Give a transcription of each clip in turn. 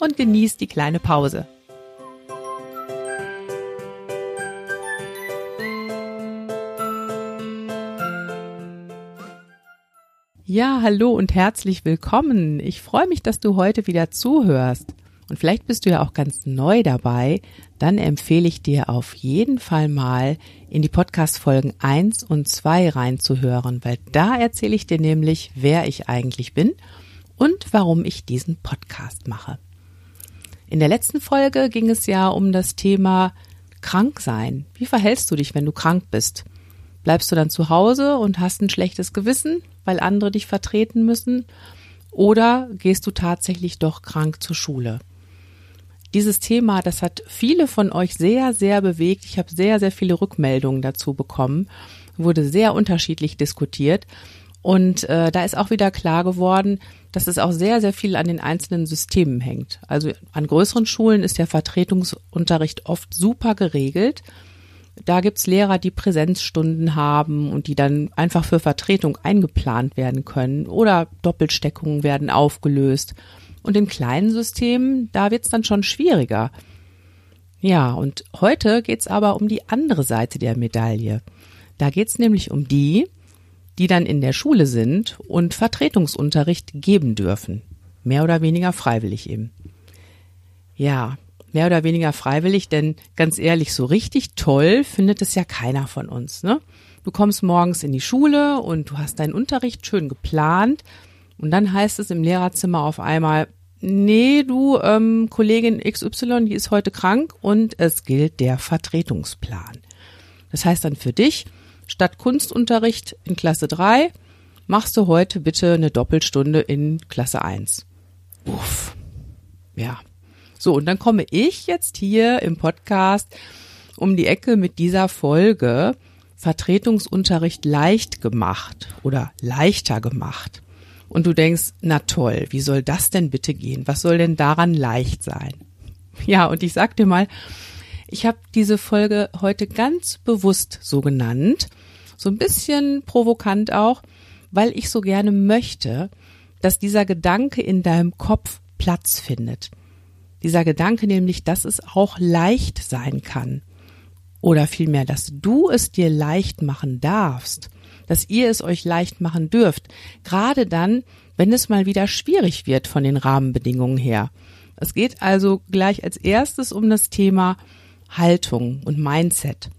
und genieß die kleine Pause. Ja, hallo und herzlich willkommen. Ich freue mich, dass du heute wieder zuhörst. Und vielleicht bist du ja auch ganz neu dabei. Dann empfehle ich dir auf jeden Fall mal in die Podcast-Folgen 1 und 2 reinzuhören, weil da erzähle ich dir nämlich, wer ich eigentlich bin und warum ich diesen Podcast mache. In der letzten Folge ging es ja um das Thema Kranksein. Wie verhältst du dich, wenn du krank bist? Bleibst du dann zu Hause und hast ein schlechtes Gewissen, weil andere dich vertreten müssen? Oder gehst du tatsächlich doch krank zur Schule? Dieses Thema, das hat viele von euch sehr, sehr bewegt. Ich habe sehr, sehr viele Rückmeldungen dazu bekommen, wurde sehr unterschiedlich diskutiert. Und äh, da ist auch wieder klar geworden, dass es auch sehr, sehr viel an den einzelnen Systemen hängt. Also an größeren Schulen ist der Vertretungsunterricht oft super geregelt. Da gibt's Lehrer, die Präsenzstunden haben und die dann einfach für Vertretung eingeplant werden können oder Doppelsteckungen werden aufgelöst. Und in kleinen Systemen, da wird's dann schon schwieriger. Ja, und heute geht's aber um die andere Seite der Medaille. Da geht's nämlich um die, die dann in der Schule sind und Vertretungsunterricht geben dürfen. Mehr oder weniger freiwillig eben. Ja, mehr oder weniger freiwillig, denn ganz ehrlich, so richtig toll findet es ja keiner von uns, ne? Du kommst morgens in die Schule und du hast deinen Unterricht schön geplant und dann heißt es im Lehrerzimmer auf einmal, nee, du ähm, Kollegin XY, die ist heute krank und es gilt der Vertretungsplan. Das heißt dann für dich, statt Kunstunterricht in Klasse 3 machst du heute bitte eine Doppelstunde in Klasse 1. Uff. Ja. So, und dann komme ich jetzt hier im Podcast um die Ecke mit dieser Folge Vertretungsunterricht leicht gemacht oder leichter gemacht. Und du denkst, na toll, wie soll das denn bitte gehen? Was soll denn daran leicht sein? Ja, und ich sag dir mal, ich habe diese Folge heute ganz bewusst so genannt, so ein bisschen provokant auch, weil ich so gerne möchte, dass dieser Gedanke in deinem Kopf Platz findet. Dieser Gedanke nämlich, dass es auch leicht sein kann. Oder vielmehr, dass du es dir leicht machen darfst, dass ihr es euch leicht machen dürft, gerade dann, wenn es mal wieder schwierig wird von den Rahmenbedingungen her. Es geht also gleich als erstes um das Thema Haltung und Mindset.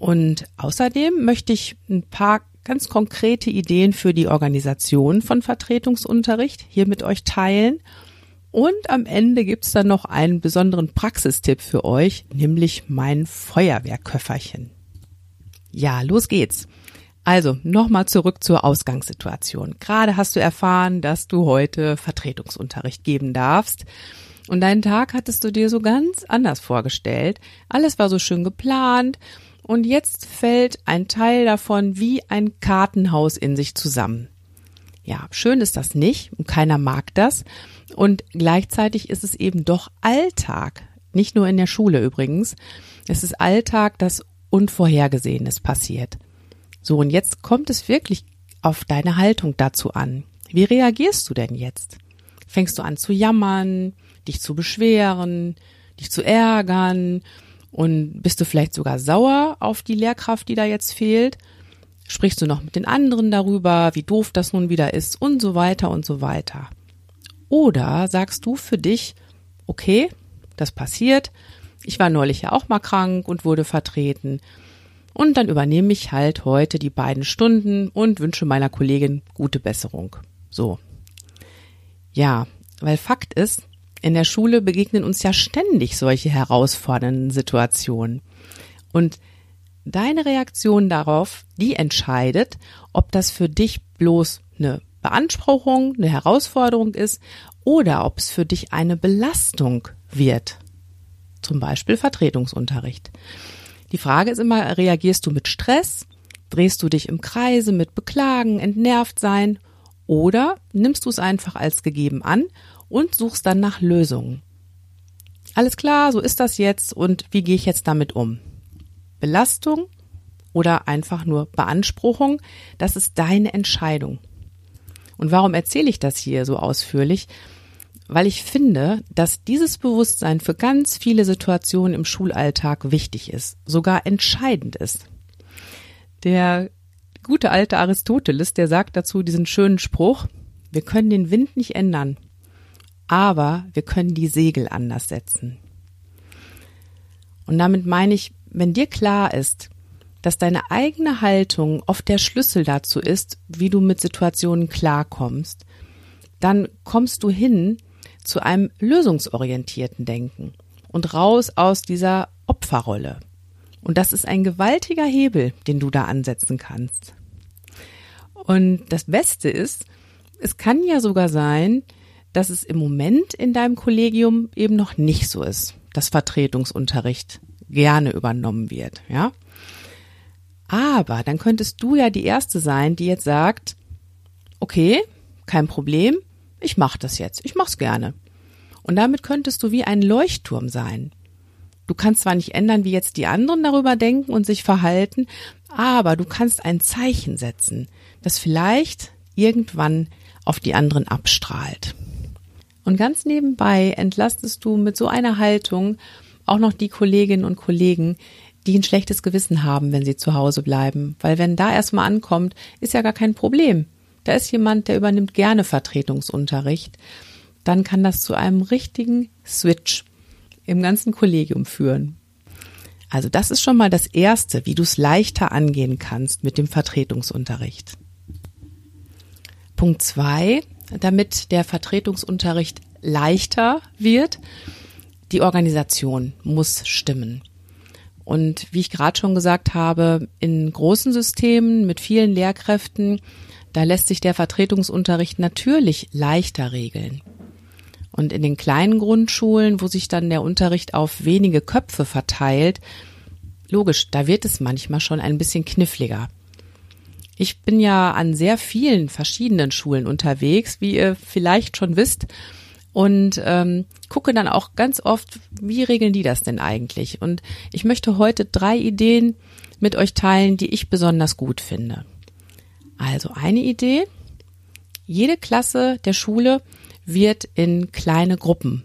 Und außerdem möchte ich ein paar ganz konkrete Ideen für die Organisation von Vertretungsunterricht hier mit euch teilen. Und am Ende gibt's dann noch einen besonderen Praxistipp für euch, nämlich mein Feuerwehrköfferchen. Ja, los geht's. Also, nochmal zurück zur Ausgangssituation. Gerade hast du erfahren, dass du heute Vertretungsunterricht geben darfst. Und deinen Tag hattest du dir so ganz anders vorgestellt. Alles war so schön geplant und jetzt fällt ein Teil davon wie ein Kartenhaus in sich zusammen. Ja, schön ist das nicht und keiner mag das. Und gleichzeitig ist es eben doch Alltag. Nicht nur in der Schule übrigens. Es ist Alltag, dass Unvorhergesehenes passiert. So, und jetzt kommt es wirklich auf deine Haltung dazu an. Wie reagierst du denn jetzt? Fängst du an zu jammern, dich zu beschweren, dich zu ärgern und bist du vielleicht sogar sauer auf die Lehrkraft, die da jetzt fehlt? Sprichst du noch mit den anderen darüber, wie doof das nun wieder ist und so weiter und so weiter? Oder sagst du für dich, okay, das passiert, ich war neulich ja auch mal krank und wurde vertreten. Und dann übernehme ich halt heute die beiden Stunden und wünsche meiner Kollegin gute Besserung. So. Ja, weil Fakt ist, in der Schule begegnen uns ja ständig solche herausfordernden Situationen. Und deine Reaktion darauf, die entscheidet, ob das für dich bloß eine Beanspruchung, eine Herausforderung ist oder ob es für dich eine Belastung wird. zum Beispiel Vertretungsunterricht. Die Frage ist immer, reagierst du mit Stress? Drehst du dich im Kreise mit Beklagen, entnervt sein? Oder nimmst du es einfach als gegeben an und suchst dann nach Lösungen? Alles klar, so ist das jetzt und wie gehe ich jetzt damit um? Belastung oder einfach nur Beanspruchung, das ist deine Entscheidung. Und warum erzähle ich das hier so ausführlich? Weil ich finde, dass dieses Bewusstsein für ganz viele Situationen im Schulalltag wichtig ist, sogar entscheidend ist. Der gute alte Aristoteles, der sagt dazu diesen schönen Spruch, wir können den Wind nicht ändern, aber wir können die Segel anders setzen. Und damit meine ich, wenn dir klar ist, dass deine eigene Haltung oft der Schlüssel dazu ist, wie du mit Situationen klarkommst, dann kommst du hin zu einem lösungsorientierten Denken und raus aus dieser Opferrolle. Und das ist ein gewaltiger Hebel, den du da ansetzen kannst. Und das Beste ist, es kann ja sogar sein, dass es im Moment in deinem Kollegium eben noch nicht so ist, dass Vertretungsunterricht gerne übernommen wird, ja? Aber dann könntest du ja die erste sein, die jetzt sagt, okay, kein Problem, ich mach das jetzt, ich mach's gerne. Und damit könntest du wie ein Leuchtturm sein. Du kannst zwar nicht ändern, wie jetzt die anderen darüber denken und sich verhalten, aber du kannst ein Zeichen setzen, das vielleicht irgendwann auf die anderen abstrahlt. Und ganz nebenbei entlastest du mit so einer Haltung auch noch die Kolleginnen und Kollegen, die ein schlechtes Gewissen haben, wenn sie zu Hause bleiben. Weil wenn da erstmal ankommt, ist ja gar kein Problem. Da ist jemand, der übernimmt gerne Vertretungsunterricht. Dann kann das zu einem richtigen Switch im ganzen Kollegium führen. Also das ist schon mal das Erste, wie du es leichter angehen kannst mit dem Vertretungsunterricht. Punkt zwei, damit der Vertretungsunterricht leichter wird, die Organisation muss stimmen. Und wie ich gerade schon gesagt habe, in großen Systemen mit vielen Lehrkräften, da lässt sich der Vertretungsunterricht natürlich leichter regeln. Und in den kleinen Grundschulen, wo sich dann der Unterricht auf wenige Köpfe verteilt, logisch, da wird es manchmal schon ein bisschen kniffliger. Ich bin ja an sehr vielen verschiedenen Schulen unterwegs, wie ihr vielleicht schon wisst und ähm, gucke dann auch ganz oft, wie regeln die das denn eigentlich? Und ich möchte heute drei Ideen mit euch teilen, die ich besonders gut finde. Also eine Idee, jede Klasse der Schule wird in kleine Gruppen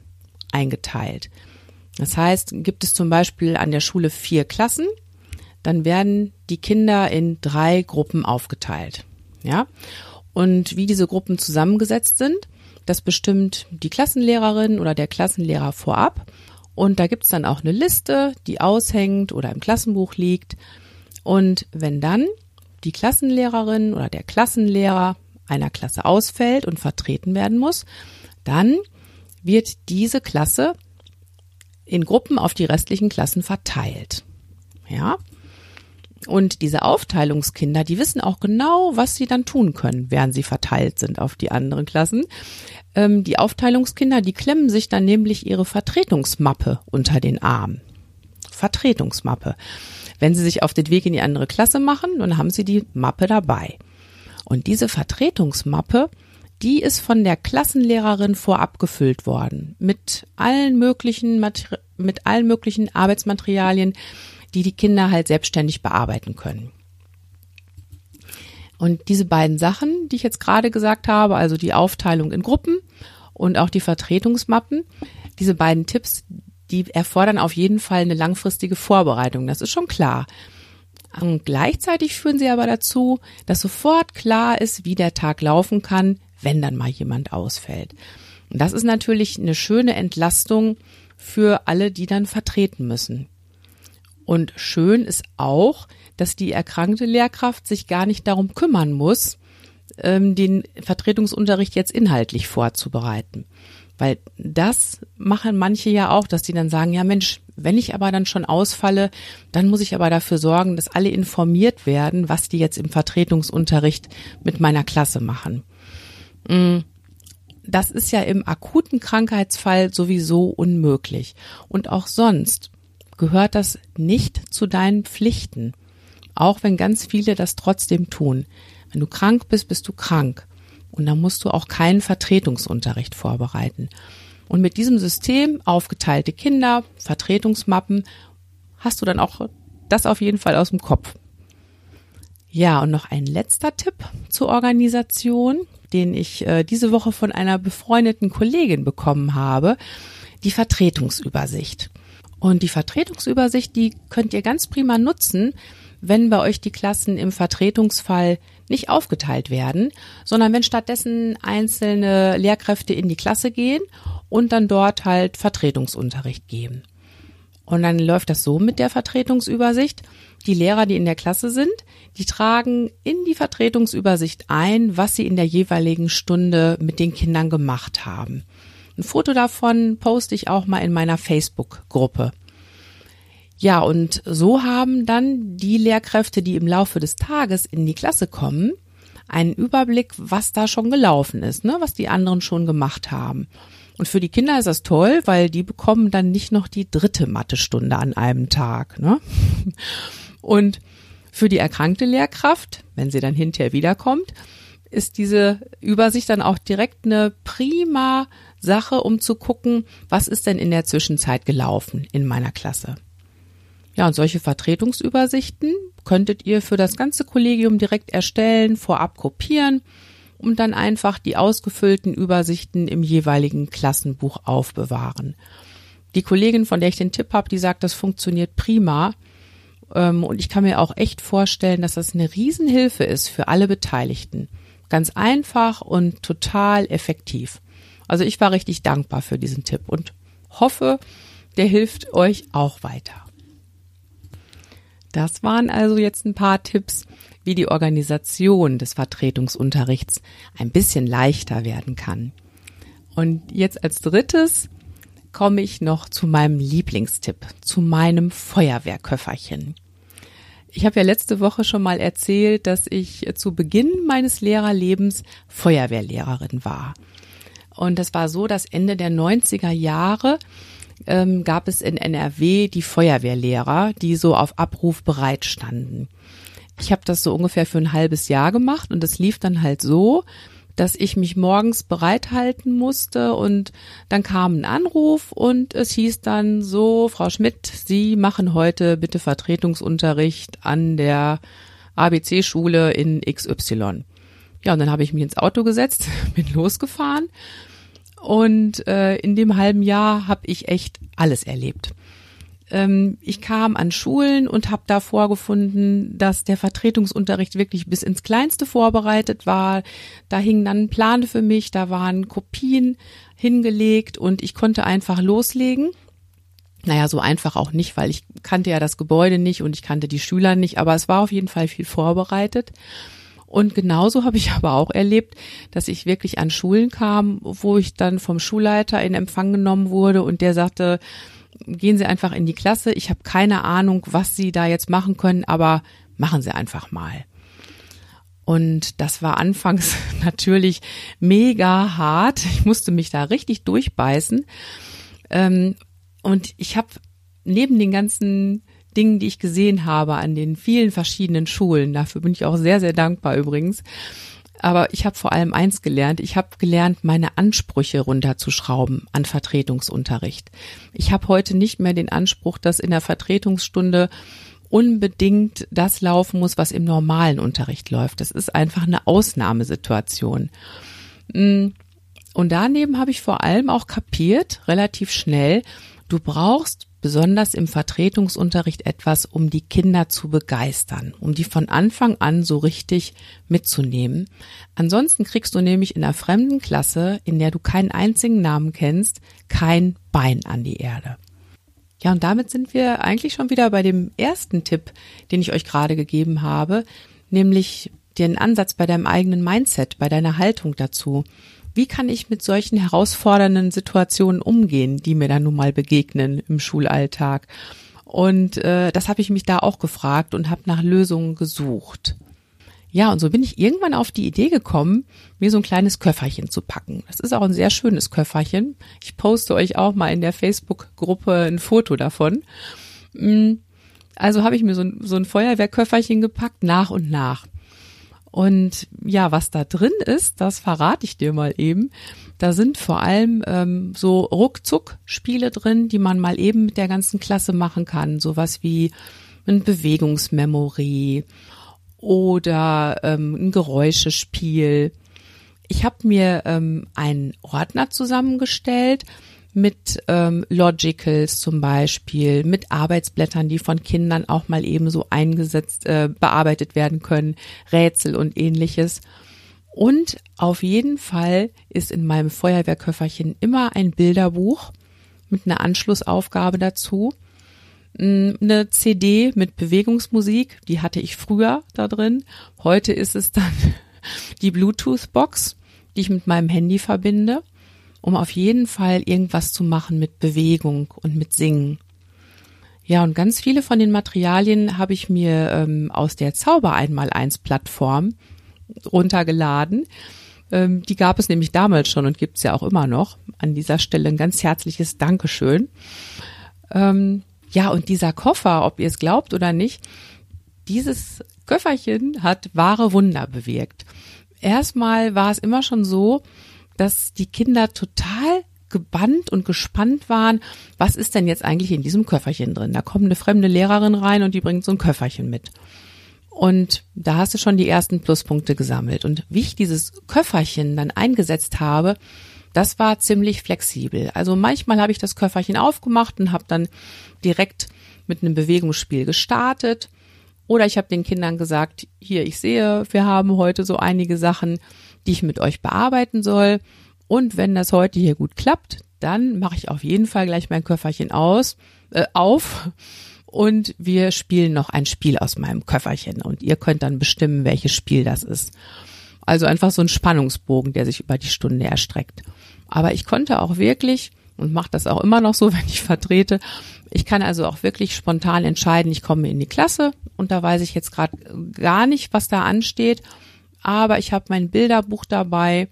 eingeteilt. Das heißt, gibt es zum Beispiel an der Schule vier Klassen, dann werden die Kinder in drei Gruppen aufgeteilt. Ja. Und wie diese Gruppen zusammengesetzt sind, das bestimmt die Klassenlehrerin oder der Klassenlehrer vorab. Und da gibt's dann auch eine Liste, die aushängt oder im Klassenbuch liegt. Und wenn dann die Klassenlehrerin oder der Klassenlehrer einer Klasse ausfällt und vertreten werden muss, dann wird diese Klasse in Gruppen auf die restlichen Klassen verteilt. Ja, und diese Aufteilungskinder, die wissen auch genau, was sie dann tun können, während sie verteilt sind auf die anderen Klassen. Ähm, die Aufteilungskinder, die klemmen sich dann nämlich ihre Vertretungsmappe unter den Arm. Vertretungsmappe. Wenn sie sich auf den Weg in die andere Klasse machen, dann haben sie die Mappe dabei. Und diese Vertretungsmappe, die ist von der Klassenlehrerin vorab gefüllt worden. Mit allen möglichen, mit allen möglichen Arbeitsmaterialien, die die Kinder halt selbstständig bearbeiten können. Und diese beiden Sachen, die ich jetzt gerade gesagt habe, also die Aufteilung in Gruppen und auch die Vertretungsmappen, diese beiden Tipps, die erfordern auf jeden Fall eine langfristige Vorbereitung. Das ist schon klar. Und gleichzeitig führen sie aber dazu, dass sofort klar ist, wie der Tag laufen kann, wenn dann mal jemand ausfällt. Und das ist natürlich eine schöne Entlastung für alle, die dann vertreten müssen. Und schön ist auch, dass die erkrankte Lehrkraft sich gar nicht darum kümmern muss, ähm, den Vertretungsunterricht jetzt inhaltlich vorzubereiten. Weil das machen manche ja auch, dass die dann sagen, ja Mensch, wenn ich aber dann schon ausfalle, dann muss ich aber dafür sorgen, dass alle informiert werden, was die jetzt im Vertretungsunterricht mit meiner Klasse machen. Mm, das ist ja im akuten Krankheitsfall sowieso unmöglich. Und auch sonst gehört das nicht zu deinen Pflichten. Auch wenn ganz viele das trotzdem tun. Wenn du krank bist, bist du krank. Und dann musst du auch keinen Vertretungsunterricht vorbereiten. Und mit diesem System, aufgeteilte Kinder, Vertretungsmappen, hast du dann auch das auf jeden Fall aus dem Kopf. Ja, und noch ein letzter Tipp zur Organisation, den ich äh, diese Woche von einer befreundeten Kollegin bekommen habe, die Vertretungsübersicht. Und die Vertretungsübersicht, die könnt ihr ganz prima nutzen, wenn bei euch die Klassen im Vertretungsfall nicht aufgeteilt werden, sondern wenn stattdessen einzelne Lehrkräfte in die Klasse gehen und dann dort halt Vertretungsunterricht geben. Und dann läuft das so mit der Vertretungsübersicht. Die Lehrer, die in der Klasse sind, die tragen in die Vertretungsübersicht ein, was sie in der jeweiligen Stunde mit den Kindern gemacht haben. Ein Foto davon poste ich auch mal in meiner Facebook-Gruppe. Ja, und so haben dann die Lehrkräfte, die im Laufe des Tages in die Klasse kommen, einen Überblick, was da schon gelaufen ist, ne, was die anderen schon gemacht haben. Und für die Kinder ist das toll, weil die bekommen dann nicht noch die dritte Mathestunde an einem Tag. Ne? Und für die erkrankte Lehrkraft, wenn sie dann hinterher wiederkommt, ist diese Übersicht dann auch direkt eine prima Sache, um zu gucken, was ist denn in der Zwischenzeit gelaufen in meiner Klasse. Ja, und solche Vertretungsübersichten könntet ihr für das ganze Kollegium direkt erstellen, vorab kopieren und dann einfach die ausgefüllten Übersichten im jeweiligen Klassenbuch aufbewahren. Die Kollegin, von der ich den Tipp habe, die sagt, das funktioniert prima. Ähm, und ich kann mir auch echt vorstellen, dass das eine Riesenhilfe ist für alle Beteiligten. Ganz einfach und total effektiv. Also ich war richtig dankbar für diesen Tipp und hoffe, der hilft euch auch weiter. Das waren also jetzt ein paar Tipps, wie die Organisation des Vertretungsunterrichts ein bisschen leichter werden kann. Und jetzt als drittes komme ich noch zu meinem Lieblingstipp, zu meinem Feuerwehrköfferchen. Ich habe ja letzte Woche schon mal erzählt, dass ich zu Beginn meines Lehrerlebens Feuerwehrlehrerin war. Und das war so, dass Ende der 90er Jahre ähm, gab es in NRW die Feuerwehrlehrer, die so auf Abruf bereit standen. Ich habe das so ungefähr für ein halbes Jahr gemacht und es lief dann halt so, dass ich mich morgens bereithalten musste und dann kam ein Anruf und es hieß dann so, Frau Schmidt, Sie machen heute bitte Vertretungsunterricht an der ABC-Schule in XY. Ja, und dann habe ich mich ins Auto gesetzt, bin losgefahren und äh, in dem halben Jahr habe ich echt alles erlebt. Ähm, ich kam an Schulen und habe da vorgefunden, dass der Vertretungsunterricht wirklich bis ins Kleinste vorbereitet war. Da hing dann Plan für mich, da waren Kopien hingelegt und ich konnte einfach loslegen. Naja, so einfach auch nicht, weil ich kannte ja das Gebäude nicht und ich kannte die Schüler nicht, aber es war auf jeden Fall viel vorbereitet. Und genauso habe ich aber auch erlebt, dass ich wirklich an Schulen kam, wo ich dann vom Schulleiter in Empfang genommen wurde und der sagte, gehen Sie einfach in die Klasse. Ich habe keine Ahnung, was Sie da jetzt machen können, aber machen Sie einfach mal. Und das war anfangs natürlich mega hart. Ich musste mich da richtig durchbeißen. Ähm, und ich habe neben den ganzen Dingen, die ich gesehen habe an den vielen verschiedenen Schulen. Dafür bin ich auch sehr, sehr dankbar übrigens. Aber ich habe vor allem eins gelernt. Ich habe gelernt, meine Ansprüche runterzuschrauben an Vertretungsunterricht. Ich habe heute nicht mehr den Anspruch, dass in der Vertretungsstunde unbedingt das laufen muss, was im normalen Unterricht läuft. Das ist einfach eine Ausnahmesituation. Mm. Und daneben habe ich vor allem auch kapiert, relativ schnell, du brauchst besonders im Vertretungsunterricht etwas, um die Kinder zu begeistern, um die von Anfang an so richtig mitzunehmen. Ansonsten kriegst du nämlich in einer fremden Klasse, in der du keinen einzigen Namen kennst, kein Bein an die Erde. Ja, und damit sind wir eigentlich schon wieder bei dem ersten Tipp, den ich euch gerade gegeben habe, nämlich den Ansatz bei deinem eigenen Mindset, bei deiner Haltung dazu. Wie kann ich mit solchen herausfordernden Situationen umgehen, die mir dann nun mal begegnen im Schulalltag? Und äh, das habe ich mich da auch gefragt und habe nach Lösungen gesucht. Ja, und so bin ich irgendwann auf die Idee gekommen, mir so ein kleines Köfferchen zu packen. Das ist auch ein sehr schönes Köfferchen. Ich poste euch auch mal in der Facebook-Gruppe ein Foto davon. Mm, also habe ich mir so ein, so ein Feuerwehrköfferchen gepackt, nach und nach. Und ja, was da drin ist, das verrate ich dir mal eben. Da sind vor allem ähm, so Ruckzuck-Spiele drin, die man mal eben mit der ganzen Klasse machen kann. Sowas wie ein Bewegungsmemory oder ähm, ein Geräuschespiel. Ich habe mir ähm, einen Ordner zusammengestellt mit ähm, Logicals zum Beispiel, mit Arbeitsblättern, die von Kindern auch mal eben so eingesetzt, äh, bearbeitet werden können, Rätsel und ähnliches. Und auf jeden Fall ist in meinem Feuerwehrköfferchen immer ein Bilderbuch mit einer Anschlussaufgabe dazu. Eine CD mit Bewegungsmusik, die hatte ich früher da drin. Heute ist es dann die Bluetooth-Box, die ich mit meinem Handy verbinde um auf jeden Fall irgendwas zu machen mit Bewegung und mit Singen. Ja, und ganz viele von den Materialien habe ich mir ähm, aus der Zauber einmal eins Plattform runtergeladen. Ähm, die gab es nämlich damals schon und gibt es ja auch immer noch. An dieser Stelle ein ganz herzliches Dankeschön. Ähm, ja, und dieser Koffer, ob ihr es glaubt oder nicht, dieses Köfferchen hat wahre Wunder bewirkt. Erstmal war es immer schon so, dass die Kinder total gebannt und gespannt waren, was ist denn jetzt eigentlich in diesem Köfferchen drin? Da kommt eine fremde Lehrerin rein und die bringt so ein Köfferchen mit. Und da hast du schon die ersten Pluspunkte gesammelt. Und wie ich dieses Köfferchen dann eingesetzt habe, das war ziemlich flexibel. Also manchmal habe ich das Köfferchen aufgemacht und habe dann direkt mit einem Bewegungsspiel gestartet. Oder ich habe den Kindern gesagt, hier, ich sehe, wir haben heute so einige Sachen, die ich mit euch bearbeiten soll. Und wenn das heute hier gut klappt, dann mache ich auf jeden Fall gleich mein Köfferchen aus, äh, auf und wir spielen noch ein Spiel aus meinem Köfferchen und ihr könnt dann bestimmen, welches Spiel das ist. Also einfach so ein Spannungsbogen, der sich über die Stunde erstreckt. Aber ich konnte auch wirklich und mache das auch immer noch so, wenn ich vertrete. Ich kann also auch wirklich spontan entscheiden, ich komme in die Klasse und da weiß ich jetzt gerade gar nicht, was da ansteht aber ich habe mein Bilderbuch dabei,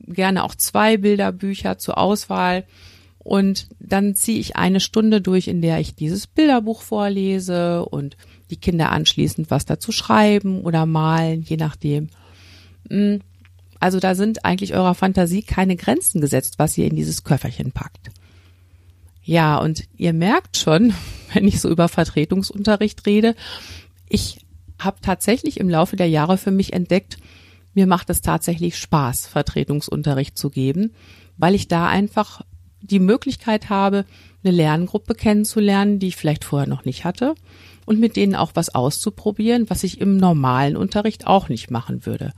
gerne auch zwei Bilderbücher zur Auswahl und dann ziehe ich eine Stunde durch, in der ich dieses Bilderbuch vorlese und die Kinder anschließend was dazu schreiben oder malen, je nachdem. Hm, also da sind eigentlich eurer Fantasie keine Grenzen gesetzt, was ihr in dieses Köfferchen packt. Ja, und ihr merkt schon, wenn ich so über Vertretungsunterricht rede, ich habe tatsächlich im Laufe der Jahre für mich entdeckt, mir macht es tatsächlich Spaß, Vertretungsunterricht zu geben, weil ich da einfach die Möglichkeit habe, eine Lerngruppe kennenzulernen, die ich vielleicht vorher noch nicht hatte und mit denen auch was auszuprobieren, was ich im normalen Unterricht auch nicht machen würde.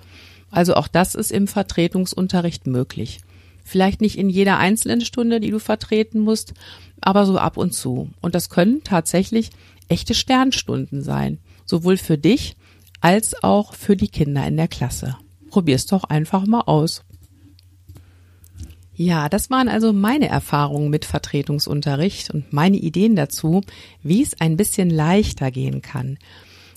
Also auch das ist im Vertretungsunterricht möglich. Vielleicht nicht in jeder einzelnen Stunde, die du vertreten musst, aber so ab und zu. Und das können tatsächlich echte Sternstunden sein, sowohl für dich als auch für die Kinder in der Klasse. Probier's doch einfach mal aus. Ja, das waren also meine Erfahrungen mit Vertretungsunterricht und meine Ideen dazu, wie es ein bisschen leichter gehen kann.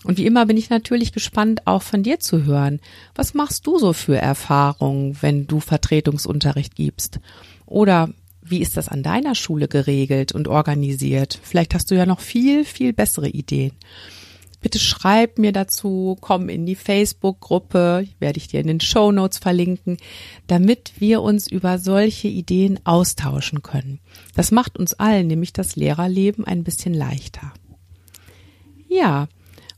Und wie immer bin ich natürlich gespannt, auch von dir zu hören. Was machst du so für Erfahrungen, wenn du Vertretungsunterricht gibst? Oder wie ist das an deiner Schule geregelt und organisiert? Vielleicht hast du ja noch viel, viel bessere Ideen. Bitte schreib mir dazu, komm in die Facebook-Gruppe, werde ich dir in den Show Notes verlinken, damit wir uns über solche Ideen austauschen können. Das macht uns allen nämlich das Lehrerleben ein bisschen leichter. Ja,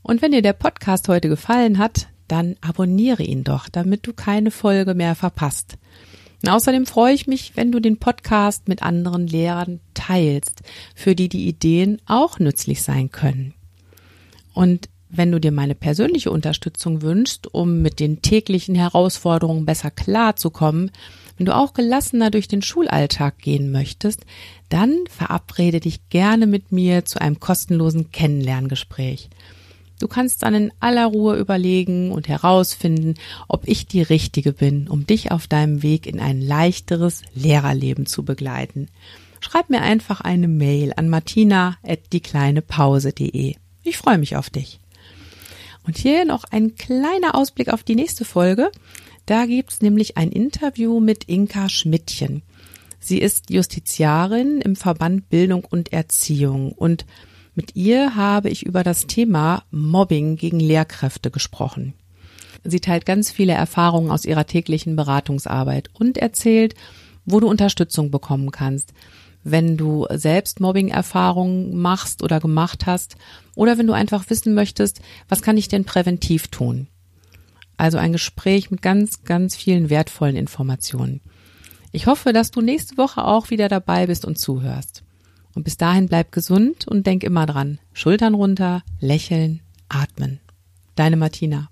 und wenn dir der Podcast heute gefallen hat, dann abonniere ihn doch, damit du keine Folge mehr verpasst. Und außerdem freue ich mich, wenn du den Podcast mit anderen Lehrern teilst, für die die Ideen auch nützlich sein können. Und wenn du dir meine persönliche Unterstützung wünschst, um mit den täglichen Herausforderungen besser klarzukommen, wenn du auch gelassener durch den Schulalltag gehen möchtest, dann verabrede dich gerne mit mir zu einem kostenlosen Kennenlerngespräch. Du kannst dann in aller Ruhe überlegen und herausfinden, ob ich die Richtige bin, um dich auf deinem Weg in ein leichteres Lehrerleben zu begleiten. Schreib mir einfach eine Mail an martina@diekleinepause.de. Ich freue mich auf dich. Und hier noch ein kleiner Ausblick auf die nächste Folge. Da gibt's nämlich ein Interview mit Inka Schmidtchen. Sie ist Justiziarin im Verband Bildung und Erziehung und mit ihr habe ich über das Thema Mobbing gegen Lehrkräfte gesprochen. Sie teilt ganz viele Erfahrungen aus ihrer täglichen Beratungsarbeit und erzählt, wo du Unterstützung bekommen kannst, wenn du selbst Mobbing-Erfahrungen machst oder gemacht hast oder wenn du einfach wissen möchtest, was kann ich denn präventiv tun? Also ein Gespräch mit ganz, ganz vielen wertvollen Informationen. Ich hoffe, dass du nächste Woche auch wieder dabei bist und zuhörst. Und bis dahin bleib gesund und denk immer dran. Schultern runter, lächeln, atmen. Deine Martina.